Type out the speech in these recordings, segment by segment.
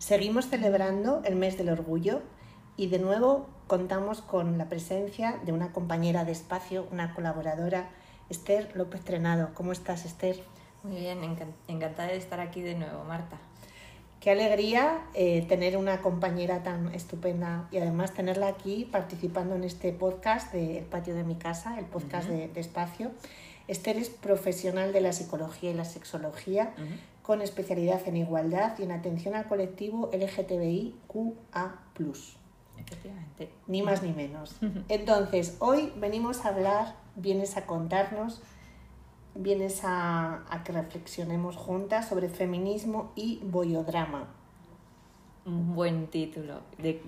Seguimos celebrando el mes del orgullo y de nuevo contamos con la presencia de una compañera de espacio, una colaboradora, Esther López Trenado. ¿Cómo estás, Esther? Muy bien, encantada de estar aquí de nuevo, Marta. Qué alegría eh, tener una compañera tan estupenda y además tenerla aquí participando en este podcast de El Patio de mi Casa, el podcast de, Espacio. Esther es profesional de la psicología y la sexología con especialidad en igualdad y en atención al colectivo LGTBIQA. Efectivamente. Ni más ni menos. Entonces, hoy venimos a hablar, vienes a contarnos, vienes a, que reflexionemos juntas sobre feminismo y boyodrama. Un buen título.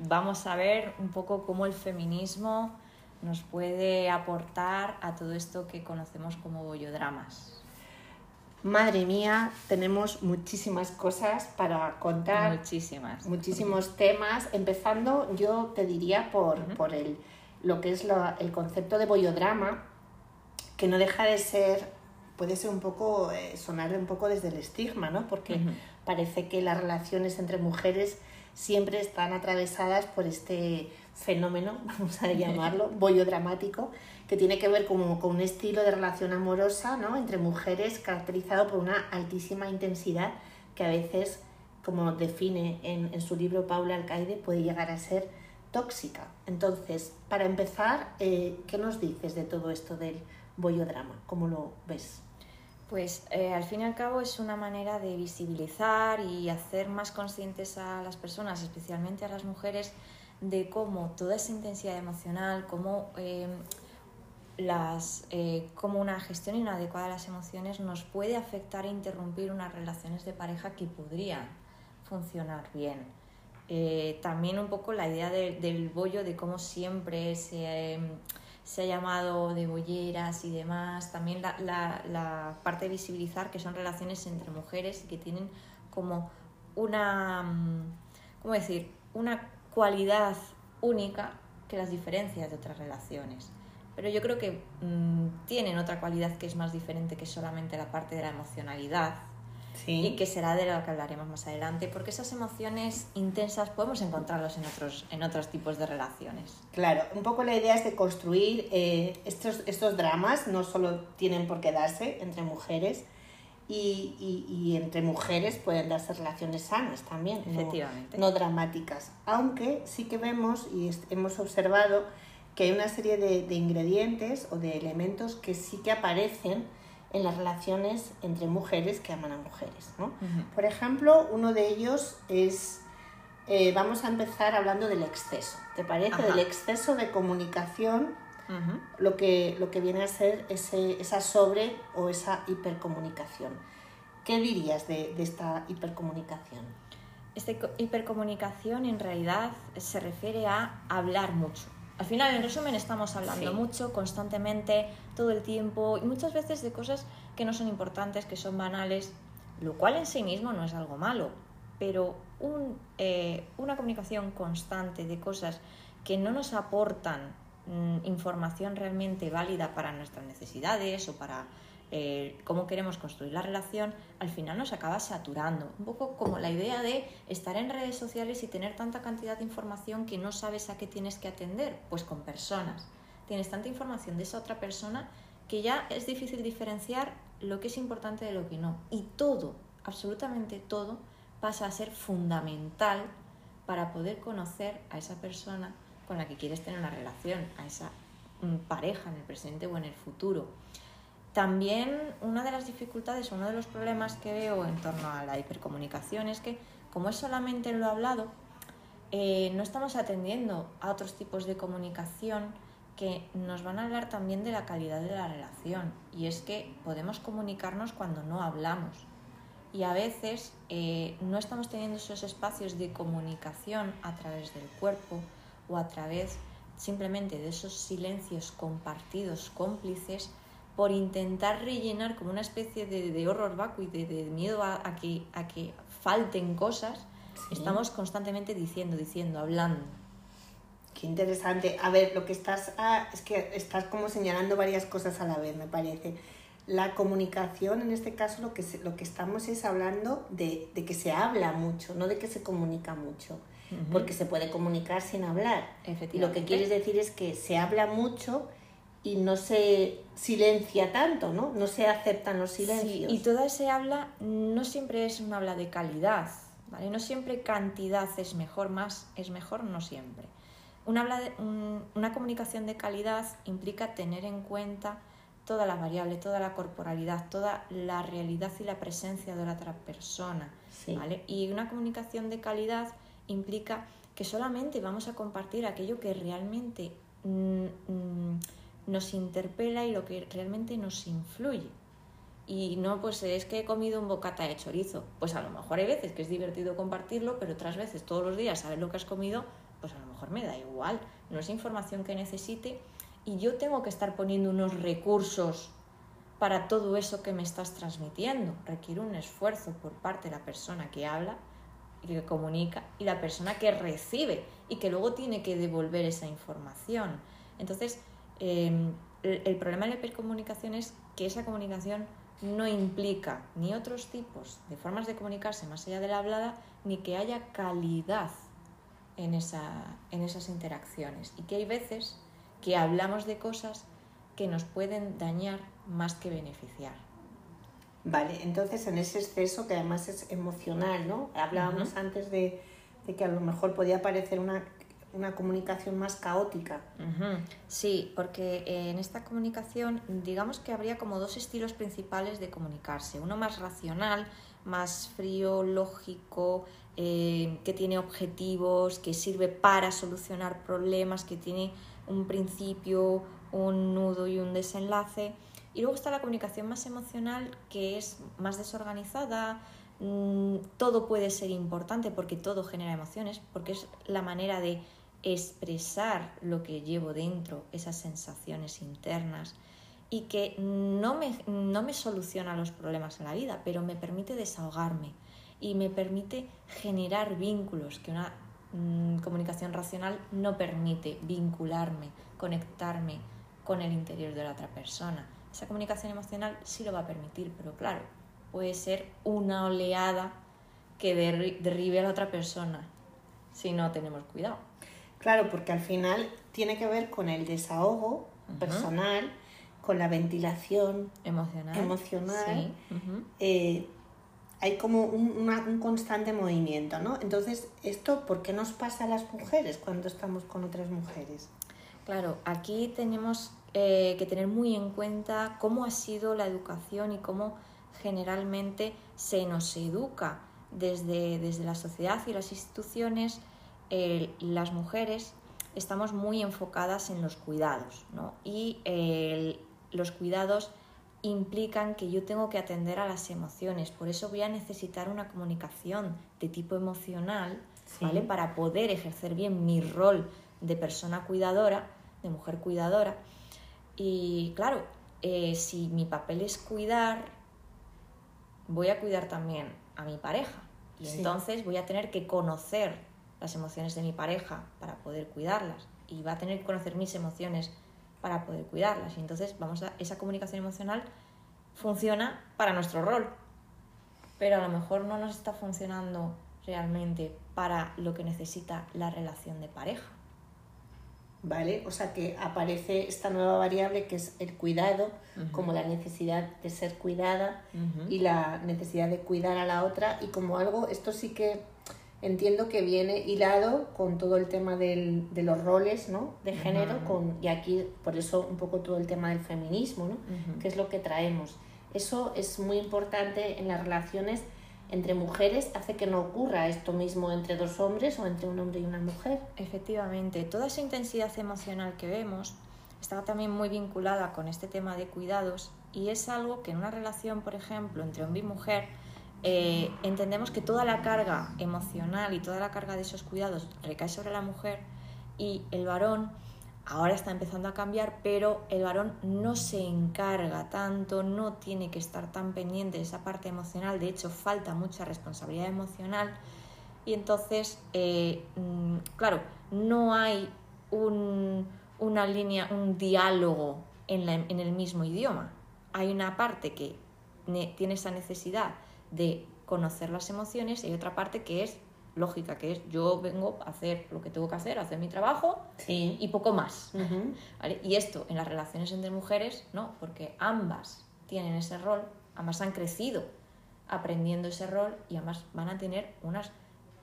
vamos a ver un poco cómo el feminismo nos puede aportar a todo esto que conocemos como bollodramas. Madre mía, tenemos muchísimas cosas para contar. Muchísimas. Muchísimos temas. Empezando, yo te diría por, por el, lo que es el concepto de bollodrama, que no deja de ser, puede ser un poco, eh, sonar un poco desde el estigma, ¿no? Porque parece que las relaciones entre mujeres siempre están atravesadas por este fenómeno, vamos a llamarlo, bollodramático, que tiene que ver con, con un estilo de relación amorosa ¿no? entre mujeres caracterizado por una altísima intensidad que a veces, como define en, en su libro Paula Alcaide, puede llegar a ser tóxica. Entonces, para empezar, eh, ¿qué nos dices de todo esto del bollodrama? ¿Cómo lo ves? Pues eh, al fin y al cabo es una manera de visibilizar y hacer más conscientes a las personas, especialmente a las mujeres, de cómo toda esa intensidad emocional, cómo, eh, las, eh, cómo una gestión inadecuada de las emociones nos puede afectar e interrumpir unas relaciones de pareja que podrían funcionar bien. Eh, también un poco la idea del bollo, de cómo siempre se, se, ha llamado de bolleras y demás. También la, la, la parte de visibilizar que son relaciones entre mujeres y que tienen como una, mm, ¿cómo decir? Una cualidad única que las diferencias de otras relaciones. Pero yo creo que mm, tienen otra cualidad que es más diferente que solamente la parte de la emocionalidad. Y que será de lo que hablaremos más adelante, porque esas emociones intensas podemos encontrarlas en otros, en otros tipos de relaciones. Claro, un poco la idea es de construir eh, estos, estos dramas, no solo tienen por qué darse entre mujeres, y, y, entre mujeres pueden darse relaciones sanas también, Efectivamente. No, dramáticas. Aunque sí que vemos y hemos observado que hay una serie de, de, ingredientes o de elementos que sí que aparecen en las relaciones entre mujeres que aman a mujeres. ¿no? Por ejemplo, uno de ellos es, eh, vamos a empezar hablando del exceso, ¿te parece? Del exceso de comunicación lo, que, lo que viene a ser ese, esa sobre o esa hipercomunicación. ¿Qué dirías de, de esta hipercomunicación? Esta hipercomunicación en realidad se refiere a hablar mucho. Al final, en resumen, estamos hablando mucho, constantemente, todo el tiempo, y muchas veces de cosas que no son importantes, que son banales, lo cual en sí mismo no es algo malo, pero un, eh, una comunicación constante de cosas que no nos aportan Mm, información realmente válida para nuestras necesidades o para eh, cómo queremos construir la relación, al final nos acaba saturando. Un poco como la idea de estar en redes sociales y tener tanta cantidad de información que no sabes a qué tienes que atender, pues con personas. Tienes tanta información de esa otra persona que ya es difícil diferenciar lo que es importante de lo que no. Y todo, absolutamente todo, pasa a ser fundamental para poder conocer a esa persona con la que quieres tener una relación, a esa mm, pareja en el presente o en el futuro. También una de las dificultades, uno de los problemas que veo en torno a la hipercomunicación es que como es solamente lo hablado, eh, no estamos atendiendo a otros tipos de comunicación que nos van a hablar también de la calidad de la relación. Y es que podemos comunicarnos cuando no hablamos. Y a veces eh, no estamos teniendo esos espacios de comunicación a través del cuerpo, o a través simplemente de esos silencios compartidos, cómplices, por intentar rellenar como una especie de, horror vacuo y de, miedo a, que, a que falten cosas, estamos constantemente diciendo, diciendo, hablando. Qué interesante. A ver, lo que estás, ah, es que estás como señalando varias cosas a la vez, me parece. la comunicación, en este caso, lo que, lo que estamos es hablando de, que se habla mucho, no de que se comunica mucho, porque se puede comunicar sin hablar. Y lo que quieres decir es que se habla mucho y no se silencia tanto, ¿no? No se aceptan los silencios. y toda ese habla no siempre es un habla de calidad, ¿vale? No siempre cantidad es mejor, más es mejor, no siempre. habla de, una comunicación de calidad implica tener en cuenta toda la variable, toda la corporalidad, toda la realidad y la presencia de la otra persona. ¿vale? Y una comunicación de calidad implica que solamente vamos a compartir aquello que realmente mm, mm, nos interpela y lo que realmente nos influye. Y no, pues es que he comido un bocata de chorizo. Pues a lo mejor hay veces que es divertido compartirlo, pero otras veces, todos los días, saber lo que has comido, pues a lo mejor me da igual. No es información que necesite y yo tengo que estar poniendo unos recursos para todo eso que me estás transmitiendo. Requiere un esfuerzo por parte de la persona que habla y que comunica y la persona que recibe y que luego tiene que devolver esa información. Entonces, em, el, problema de la hipercomunicación es que esa comunicación no implica ni otros tipos de formas de comunicarse más allá de la hablada, ni que haya calidad en, esa, en esas interacciones. Y que hay veces que hablamos de cosas que nos pueden dañar más que beneficiar. Vale, entonces en ese exceso que además es emocional, ¿no? Hablábamos antes de, que a lo mejor podía parecer una, comunicación más caótica. Sí, porque en esta comunicación digamos que habría como dos estilos principales de comunicarse. Uno más racional, más frío, lógico, eh, que tiene objetivos, que sirve para solucionar problemas, que tiene un principio, un nudo y un desenlace. Y luego está la comunicación más emocional, que es más desorganizada. Mm, todo puede ser importante porque todo genera emociones, porque es la manera de expresar lo que llevo dentro, esas sensaciones internas, y que no me, no me soluciona los problemas en la vida, pero me permite desahogarme y me permite generar vínculos, que una Mm, comunicación racional no permite vincularme, conectarme con el interior de la otra persona. Esa comunicación emocional sí lo va a permitir, pero claro, puede ser una oleada que derribe a la otra persona si no tenemos cuidado. Claro, porque al final tiene que ver con el desahogo personal, con la ventilación emocional, emocional hay como un, constante movimiento, ¿no? Entonces, ¿esto por qué nos pasa a las mujeres cuando estamos con otras mujeres? Claro, aquí tenemos eh, que tener muy en cuenta cómo ha sido la educación y cómo generalmente se nos educa desde, desde la sociedad y las instituciones. las mujeres estamos muy enfocadas en los cuidados, ¿no? Y los cuidados implican que yo tengo que atender a las emociones. Por eso voy a necesitar una comunicación de tipo emocional, ¿vale? Para poder ejercer bien mi rol de persona cuidadora, de mujer cuidadora. Y claro, eh, si mi papel es cuidar, voy a cuidar también a mi pareja. Y entonces voy a tener que conocer las emociones de mi pareja para poder cuidarlas. Y va a tener que conocer mis emociones para poder cuidarlas. Y entonces vamos a esa comunicación emocional funciona para nuestro rol, pero a lo mejor no nos está funcionando realmente para lo que necesita la relación de pareja. ¿Vale? O sea que aparece esta nueva variable que es el cuidado, como la necesidad de ser cuidada y la necesidad de cuidar a la otra y como algo, esto sí que entiendo que viene hilado con todo el tema del, de los roles ¿no? de género con, y aquí por eso un poco todo el tema del feminismo, ¿no? que es lo que traemos. Eso es muy importante en las relaciones entre mujeres, hace que no ocurra esto mismo entre dos hombres o entre un hombre y una mujer. Efectivamente, toda esa intensidad emocional que vemos está también muy vinculada con este tema de cuidados y es algo que en una relación, por ejemplo, entre hombre y mujer, eh, entendemos que toda la carga emocional y toda la carga de esos cuidados recae sobre la mujer y el varón ahora está empezando a cambiar, pero el varón no se encarga tanto, no tiene que estar tan pendiente de esa parte emocional, de hecho falta mucha responsabilidad emocional. Y entonces, eh, mm, claro, no hay un, una línea, un diálogo en, en el mismo idioma. Hay una parte que tiene esa necesidad de conocer las emociones y hay otra parte que es lógica, que es yo vengo a hacer lo que tengo que hacer, a hacer mi trabajo y poco más. Y esto en las relaciones entre mujeres, ¿no? Porque ambas tienen ese rol, ambas han crecido aprendiendo ese rol y ambas van a tener unos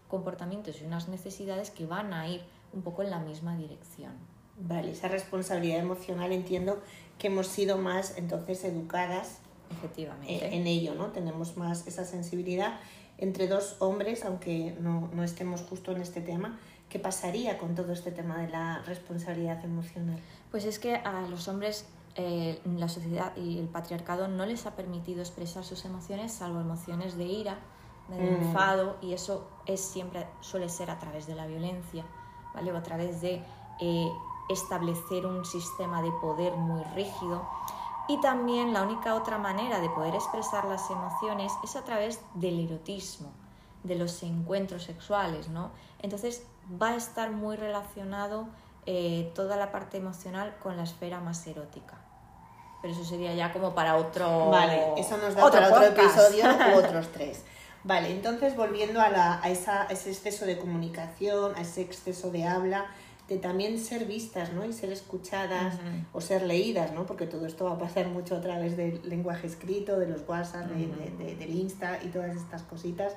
comportamientos y unas necesidades que van a ir un poco en la misma dirección. Vale, esa responsabilidad emocional entiendo que hemos sido más entonces educadas Efectivamente. En, ello, ¿no? Tenemos más esa sensibilidad entre dos hombres, aunque no, no estemos justo en este tema. ¿Qué pasaría con todo este tema de la responsabilidad emocional? Pues es que a los hombres eh, la sociedad y el patriarcado no les ha permitido expresar sus emociones, salvo emociones de ira, de mm. enfado, y eso es siempre suele ser a través de la violencia, ¿vale? O a través de eh, establecer un sistema de poder muy rígido. Y también la única otra manera de poder expresar las emociones es a través del erotismo, de los encuentros sexuales, ¿no? Entonces va a estar muy relacionado eh, toda la parte emocional con la esfera más erótica. Pero eso sería ya como para otro. Vale, eso nos da para otro episodio u otros tres. Vale, entonces volviendo a, la, a, esa, ese exceso de comunicación, a ese exceso de habla, de también ser vistas ¿no? y ser escuchadas o ser leídas, ¿no? porque todo esto va a pasar mucho a través del lenguaje escrito, de los WhatsApp, de, del Insta y todas estas cositas.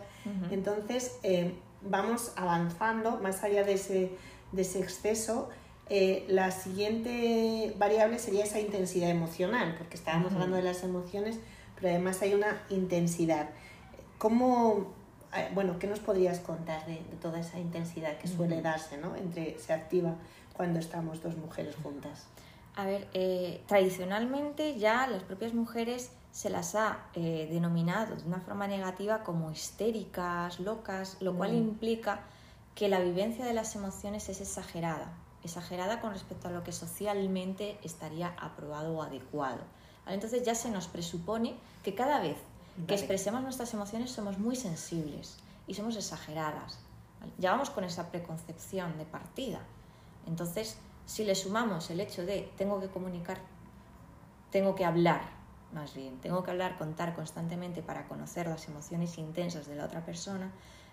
Entonces, eh, vamos avanzando más allá de ese, de ese exceso eh, la siguiente variable sería esa intensidad emocional, porque estábamos hablando de las emociones, pero además hay una intensidad. ¿Cómo, bueno, qué nos podrías contar de, toda esa intensidad que suele darse, ¿no? Entre, se activa cuando estamos dos mujeres juntas. A ver, eh, tradicionalmente ya las propias mujeres se las ha denominado de una forma negativa como histéricas, locas, lo cual mm. implica que la vivencia de las emociones es exagerada exagerada con respecto a lo que socialmente estaría aprobado o adecuado. Entonces ya se nos presupone que cada vez que expresemos nuestras emociones somos muy sensibles y somos exageradas. Ya vamos con esa preconcepción de partida. Entonces, si le sumamos el hecho de tengo que comunicar, tengo que hablar, más bien, tengo que hablar, contar constantemente para conocer las emociones intensas de la otra persona,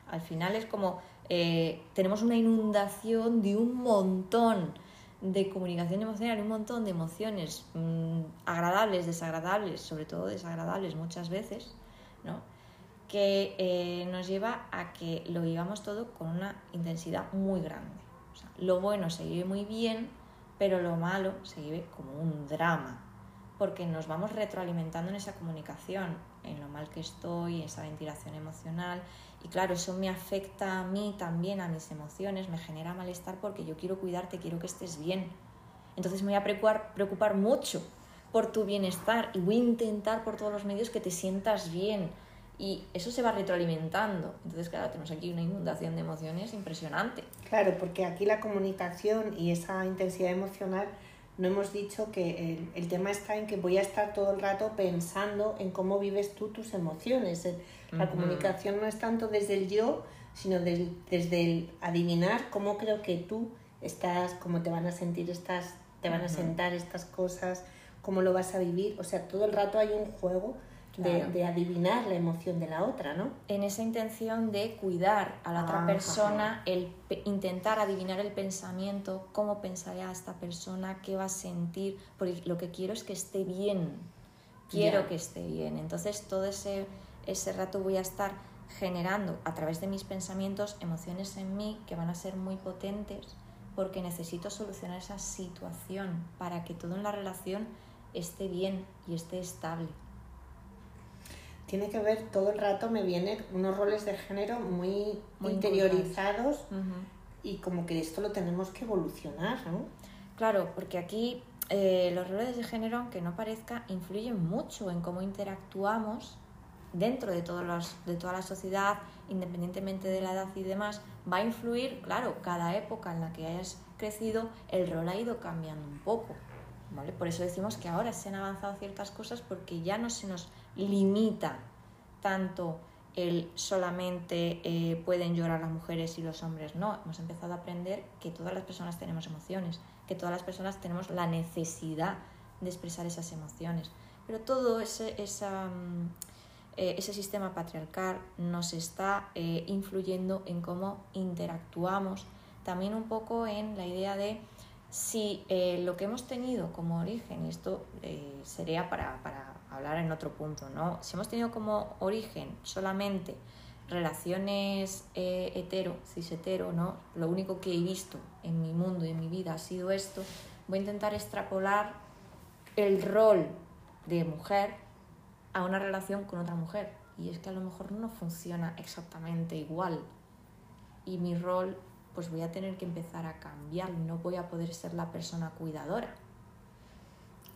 al final es como eh, tenemos una inundación de un montón de comunicación emocional, un montón de emociones mm, agradables, desagradables, sobre todo desagradables muchas veces, ¿no? que eh, nos lleva a que lo vivamos todo con una intensidad muy grande. lo bueno se vive muy bien, pero lo malo se vive como un drama, porque nos vamos retroalimentando en esa comunicación, en lo mal que estoy, esa ventilación emocional y claro, eso me afecta a mí también, a mis emociones, me genera malestar porque yo quiero cuidarte, quiero que estés bien. Entonces me voy a preocupar, preocupar mucho por tu bienestar y voy a intentar por todos los medios que te sientas bien. Y eso se va retroalimentando. Entonces, claro, tenemos aquí una inundación de emociones impresionante. Claro, porque aquí la comunicación y esa intensidad emocional no hemos dicho que el, tema está en que voy a estar todo el rato pensando en cómo vives tú tus emociones. La comunicación no es tanto desde el yo, sino desde el adivinar cómo creo que tú estás, cómo te van a sentir estas, te van a sentar estas cosas, cómo lo vas a vivir. O sea, todo el rato hay un juego de, adivinar la emoción de la otra, ¿no? En esa intención de cuidar a la otra persona, el intentar adivinar el pensamiento, cómo pensaría esta persona, qué va a sentir, porque lo que quiero es que esté bien, quiero que esté bien. Entonces todo ese, ese rato voy a estar generando a través de mis pensamientos emociones en mí que van a ser muy potentes porque necesito solucionar esa situación para que todo en la relación esté bien y esté estable tiene que ver todo el rato, me vienen unos roles de género muy, interiorizados y como que esto lo tenemos que evolucionar, ¿no? Claro, porque aquí eh, los roles de género, aunque no parezca, influyen mucho en cómo interactuamos dentro de, todos los, de toda la sociedad, independientemente de la edad y demás, va a influir, claro, cada época en la que hayas crecido, el rol ha ido cambiando un poco. ¿vale? Por eso decimos que ahora se han avanzado ciertas cosas porque ya no se nos limita tanto el solamente eh, pueden llorar las mujeres y los hombres no. Hemos empezado a aprender que todas las personas tenemos emociones, que todas las personas tenemos la necesidad de expresar esas emociones. pero todo ese, mm, eh, ese sistema patriarcal nos está eh, influyendo en cómo interactuamos, también un poco en la idea de si lo que hemos tenido como origen, y esto sería para hablar en otro punto, ¿no? si hemos tenido como origen solamente relaciones eh, hetero, cis hetero, ¿no? Lo único que he visto en mi mundo y en mi vida ha sido esto. Voy a intentar extrapolar el rol de mujer a una relación con otra mujer. Y es que a lo mejor no funciona exactamente igual. Y mi rol, pues voy a tener que empezar a cambiar. No voy a poder ser la persona cuidadora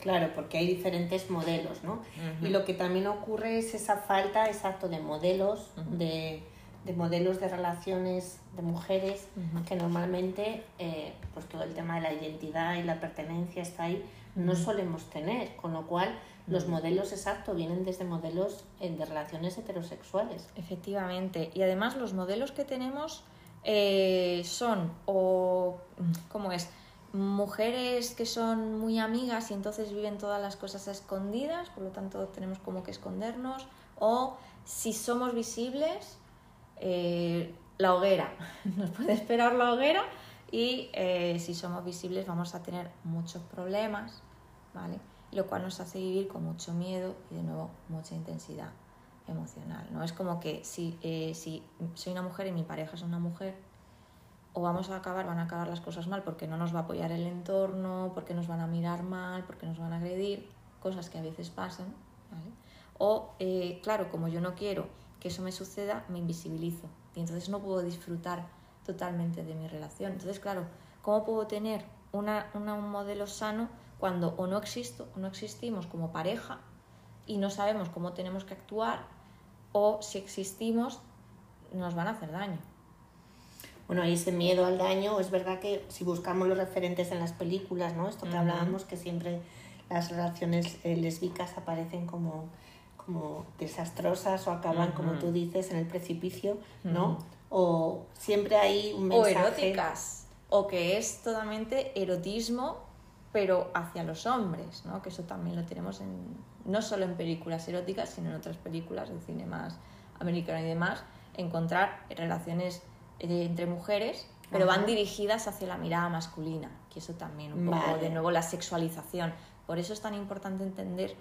Claro, porque hay diferentes modelos, ¿no? Y lo que también ocurre es esa falta, exacto, de modelos, de, modelos de relaciones de mujeres, que normalmente, eh, pues todo el tema de la identidad y la pertenencia está ahí, no solemos tener, con lo cual los modelos exactos vienen desde modelos eh, de relaciones heterosexuales. Efectivamente, y además los modelos que tenemos eh, son, o, ¿cómo es? Mujeres que son muy amigas y entonces viven todas las cosas escondidas, por lo tanto tenemos como que escondernos, o si somos visibles, eh, la hoguera, nos puede esperar la hoguera y eh, si somos visibles vamos a tener muchos problemas, ¿vale? Lo cual nos hace vivir con mucho miedo y de nuevo mucha intensidad emocional, ¿no? Es como que si, eh, si soy una mujer y mi pareja es una mujer, o vamos a acabar, van a acabar las cosas mal porque no nos va a apoyar el entorno, porque nos van a mirar mal, porque nos van a agredir, cosas que a veces pasan, ¿vale? O, eh, claro, como yo no quiero que eso me suceda, me invisibilizo y entonces no puedo disfrutar totalmente de mi relación. Entonces, claro, ¿cómo puedo tener una, un modelo sano cuando o no existo o no existimos como pareja y no sabemos cómo tenemos que actuar o si existimos nos van a hacer daño? Bueno, hay ese miedo al daño. Es verdad que si buscamos los referentes en las películas, ¿no? Esto que hablábamos, que siempre las relaciones eh, lésbicas aparecen como, como desastrosas o acaban, como tú dices, en el precipicio, ¿no? O siempre hay un mensaje... O eróticas, o que es totalmente erotismo, pero hacia los hombres, ¿no? Que eso también lo tenemos en, no solo en películas eróticas, sino en otras películas de cine más americano y demás, encontrar relaciones entre mujeres, pero van dirigidas hacia la mirada masculina, que eso también un poco, de nuevo, la sexualización. Por eso es tan importante entender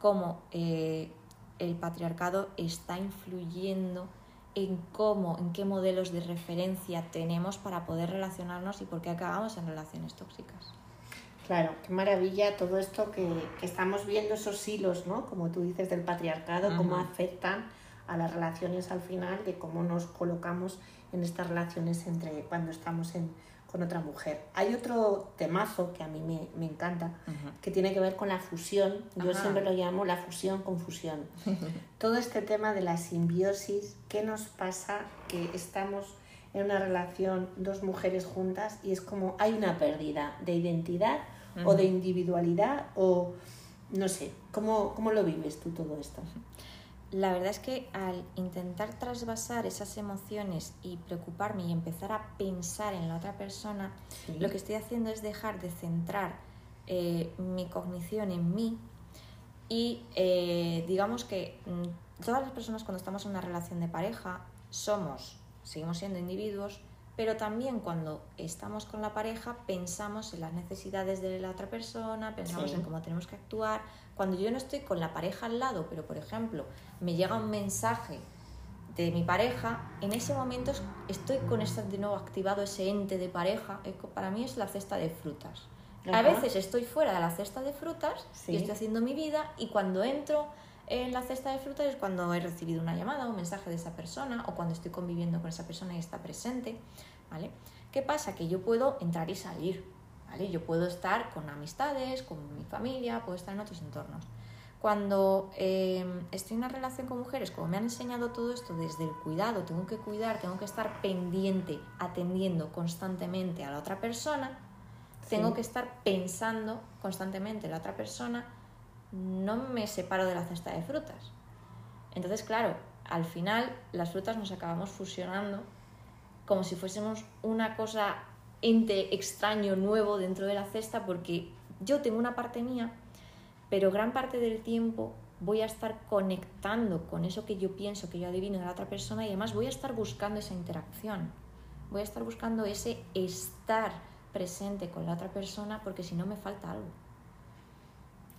cómo eh, el patriarcado está influyendo en cómo, en qué modelos de referencia tenemos para poder relacionarnos y por qué acabamos en relaciones tóxicas. Claro, qué maravilla todo esto que, estamos viendo, esos hilos, ¿no? Como tú dices, del patriarcado, cómo afectan a las relaciones al final, de cómo nos colocamos en estas relaciones entre cuando estamos en, con otra mujer. Hay otro temazo que a mí me, me encanta, que tiene que ver con la fusión. Yo siempre lo llamo la fusión con fusión. Todo este tema de la simbiosis, ¿qué nos pasa? Que estamos en una relación, dos mujeres juntas, y es como hay una pérdida de identidad o de individualidad o no sé, ¿cómo, ¿cómo lo vives tú todo esto? La verdad es que al intentar trasvasar esas emociones y preocuparme y empezar a pensar en la otra persona, lo que estoy haciendo es dejar de centrar eh, mi cognición en mí y eh, digamos que mm, todas las personas cuando estamos en una relación de pareja somos, seguimos siendo individuos, pero también cuando estamos con la pareja pensamos en las necesidades de la otra persona, pensamos en cómo tenemos que actuar. Cuando yo no estoy con la pareja al lado, pero por ejemplo me llega un mensaje de mi pareja, en ese momento estoy con este, de nuevo activado ese ente de pareja. Para mí es la cesta de frutas. A veces estoy fuera de la cesta de frutas y estoy haciendo mi vida y cuando entro en la cesta de frutas es cuando he recibido una llamada o un mensaje de esa persona o cuando estoy conviviendo con esa persona y está presente, ¿vale? ¿Qué pasa? Que yo puedo entrar y salir, ¿vale? Yo puedo estar con amistades, con mi familia, puedo estar en otros entornos. Cuando em, estoy en una relación con mujeres, como me han enseñado todo esto desde el cuidado, tengo que cuidar, tengo que estar pendiente, atendiendo constantemente a la otra persona, tengo que estar pensando constantemente en la otra persona, no me separo de la cesta de frutas. Entonces, claro, al final las frutas nos acabamos fusionando como si fuésemos una cosa ente extraño, nuevo dentro de la cesta, porque yo tengo una parte mía, pero gran parte del tiempo voy a estar conectando con eso que yo pienso, que yo adivino de la otra persona y además voy a estar buscando esa interacción. Voy a estar buscando ese estar presente con la otra persona porque si no me falta algo.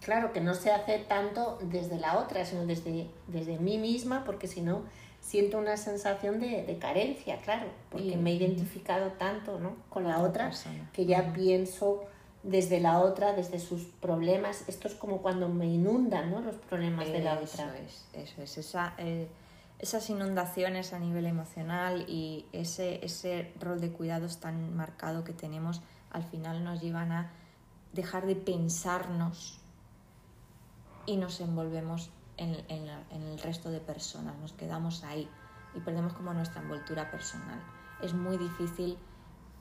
Claro, que no se hace tanto desde la otra, sino desde, desde mí misma, porque si no siento una sensación de, carencia, claro, porque me he identificado tanto ¿no? con la otra que ya pienso desde la otra, desde sus problemas. Esto es como cuando me inundan ¿no? los problemas de la otra. Eso es, eso es. Esa, eh, esas inundaciones a nivel emocional y ese, ese rol de cuidados tan marcado que tenemos al final nos llevan a dejar de pensarnos y nos envolvemos en, el resto de personas, nos quedamos ahí y perdemos como nuestra envoltura personal. Es muy difícil,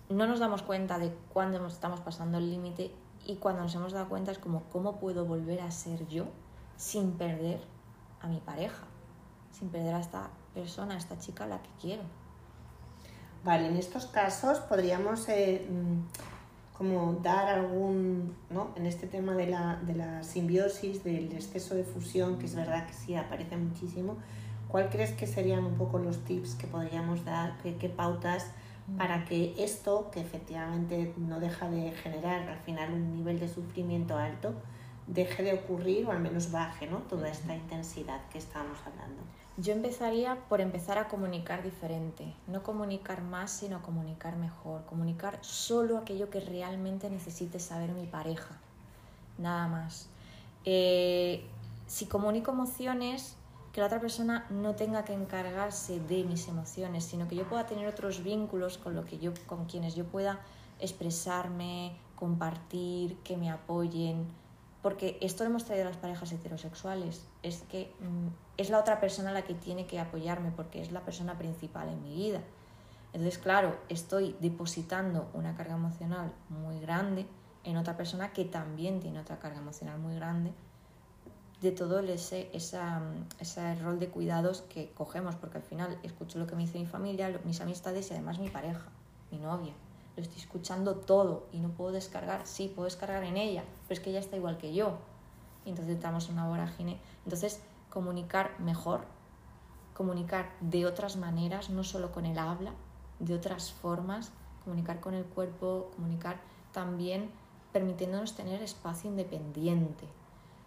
no nos damos cuenta de cuándo estamos pasando el límite y cuando nos hemos dado cuenta es como cómo puedo volver a ser yo sin perder a mi pareja, sin perder a esta persona, a esta chica a la que quiero. Vale, en estos casos podríamos eh, como dar algún, ¿no? En este tema de la, de la simbiosis, del exceso de fusión, que es verdad que sí aparece muchísimo, ¿cuál crees que serían un poco los tips que podríamos dar, qué, qué pautas para que esto, que efectivamente no deja de generar al final un nivel de sufrimiento alto, deje de ocurrir o al menos baje ¿no? toda esta intensidad que estábamos hablando? Yo empezaría por empezar a comunicar diferente, no comunicar más, sino comunicar mejor, comunicar solo aquello que realmente necesite saber mi pareja, nada más. Eh, si comunico emociones, que la otra persona no tenga que encargarse de mis emociones, sino que yo pueda tener otros vínculos con, lo que yo, con quienes yo pueda expresarme, compartir, que me apoyen, porque esto lo hemos traído a las parejas heterosexuales, es que mm, es la otra persona la que tiene que apoyarme porque es la persona principal en mi vida. Entonces, claro, estoy depositando una carga emocional muy grande en otra persona que también tiene otra carga emocional muy grande de todo ese, esa, ese rol de cuidados que cogemos, porque al final escucho lo que me dice mi familia, mis amistades y además mi pareja, mi novia. Lo estoy escuchando todo y no puedo descargar. Sí, puedo descargar en ella, pero es que ella está igual que yo. Y entonces estamos en una vorágine. Entonces, comunicar mejor, comunicar de otras maneras, no solo con el habla, de otras formas, comunicar con el cuerpo, comunicar también permitiéndonos tener espacio independiente.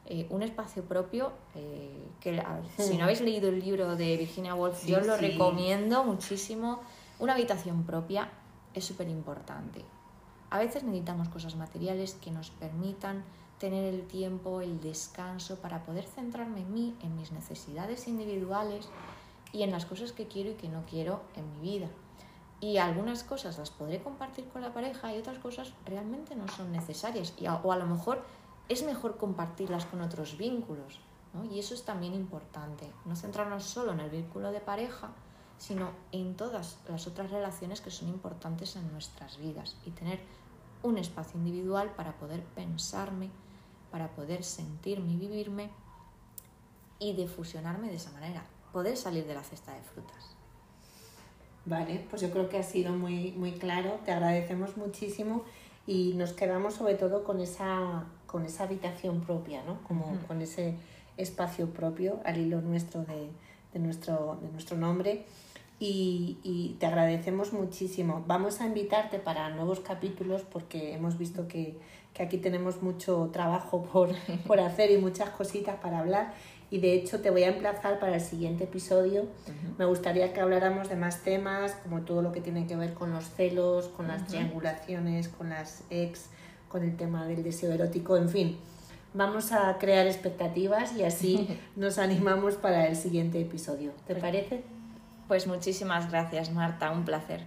Eh, un espacio propio, eh, que si no habéis leído el libro de Virginia Woolf, yo lo recomiendo muchísimo. Una habitación propia es súper importante. A veces necesitamos cosas materiales que nos permitan tener el tiempo, el descanso para poder centrarme en mí, en mis necesidades individuales y en las cosas que quiero y que no quiero en mi vida. Y algunas cosas las podré compartir con la pareja y otras cosas realmente no son necesarias. Y o a lo mejor es mejor compartirlas con otros vínculos. Y eso es también importante. No centrarnos solo en el vínculo de pareja, sino en todas las otras relaciones que son importantes en nuestras vidas. Y tener un espacio individual para poder pensarme, para poder sentirme y vivirme y de fusionarme de esa manera, poder salir de la cesta de frutas. Vale, pues yo creo que ha sido muy, muy claro, te agradecemos muchísimo y nos quedamos sobre todo con esa, con esa habitación propia, ¿no? Como con ese espacio propio al hilo nuestro de, de, nuestro, de nuestro nombre y, y, te agradecemos muchísimo. Vamos a invitarte para nuevos capítulos porque hemos visto que, que aquí tenemos mucho trabajo por, por, hacer y muchas cositas para hablar. Y de hecho te voy a emplazar para el siguiente episodio. Me gustaría que habláramos de más temas, como todo lo que tiene que ver con los celos, con las triangulaciones, con las ex, con el tema del deseo erótico, en fin. Vamos a crear expectativas y así nos animamos para el siguiente episodio. ¿Te pues parece? Pues muchísimas gracias, Marta. Un placer.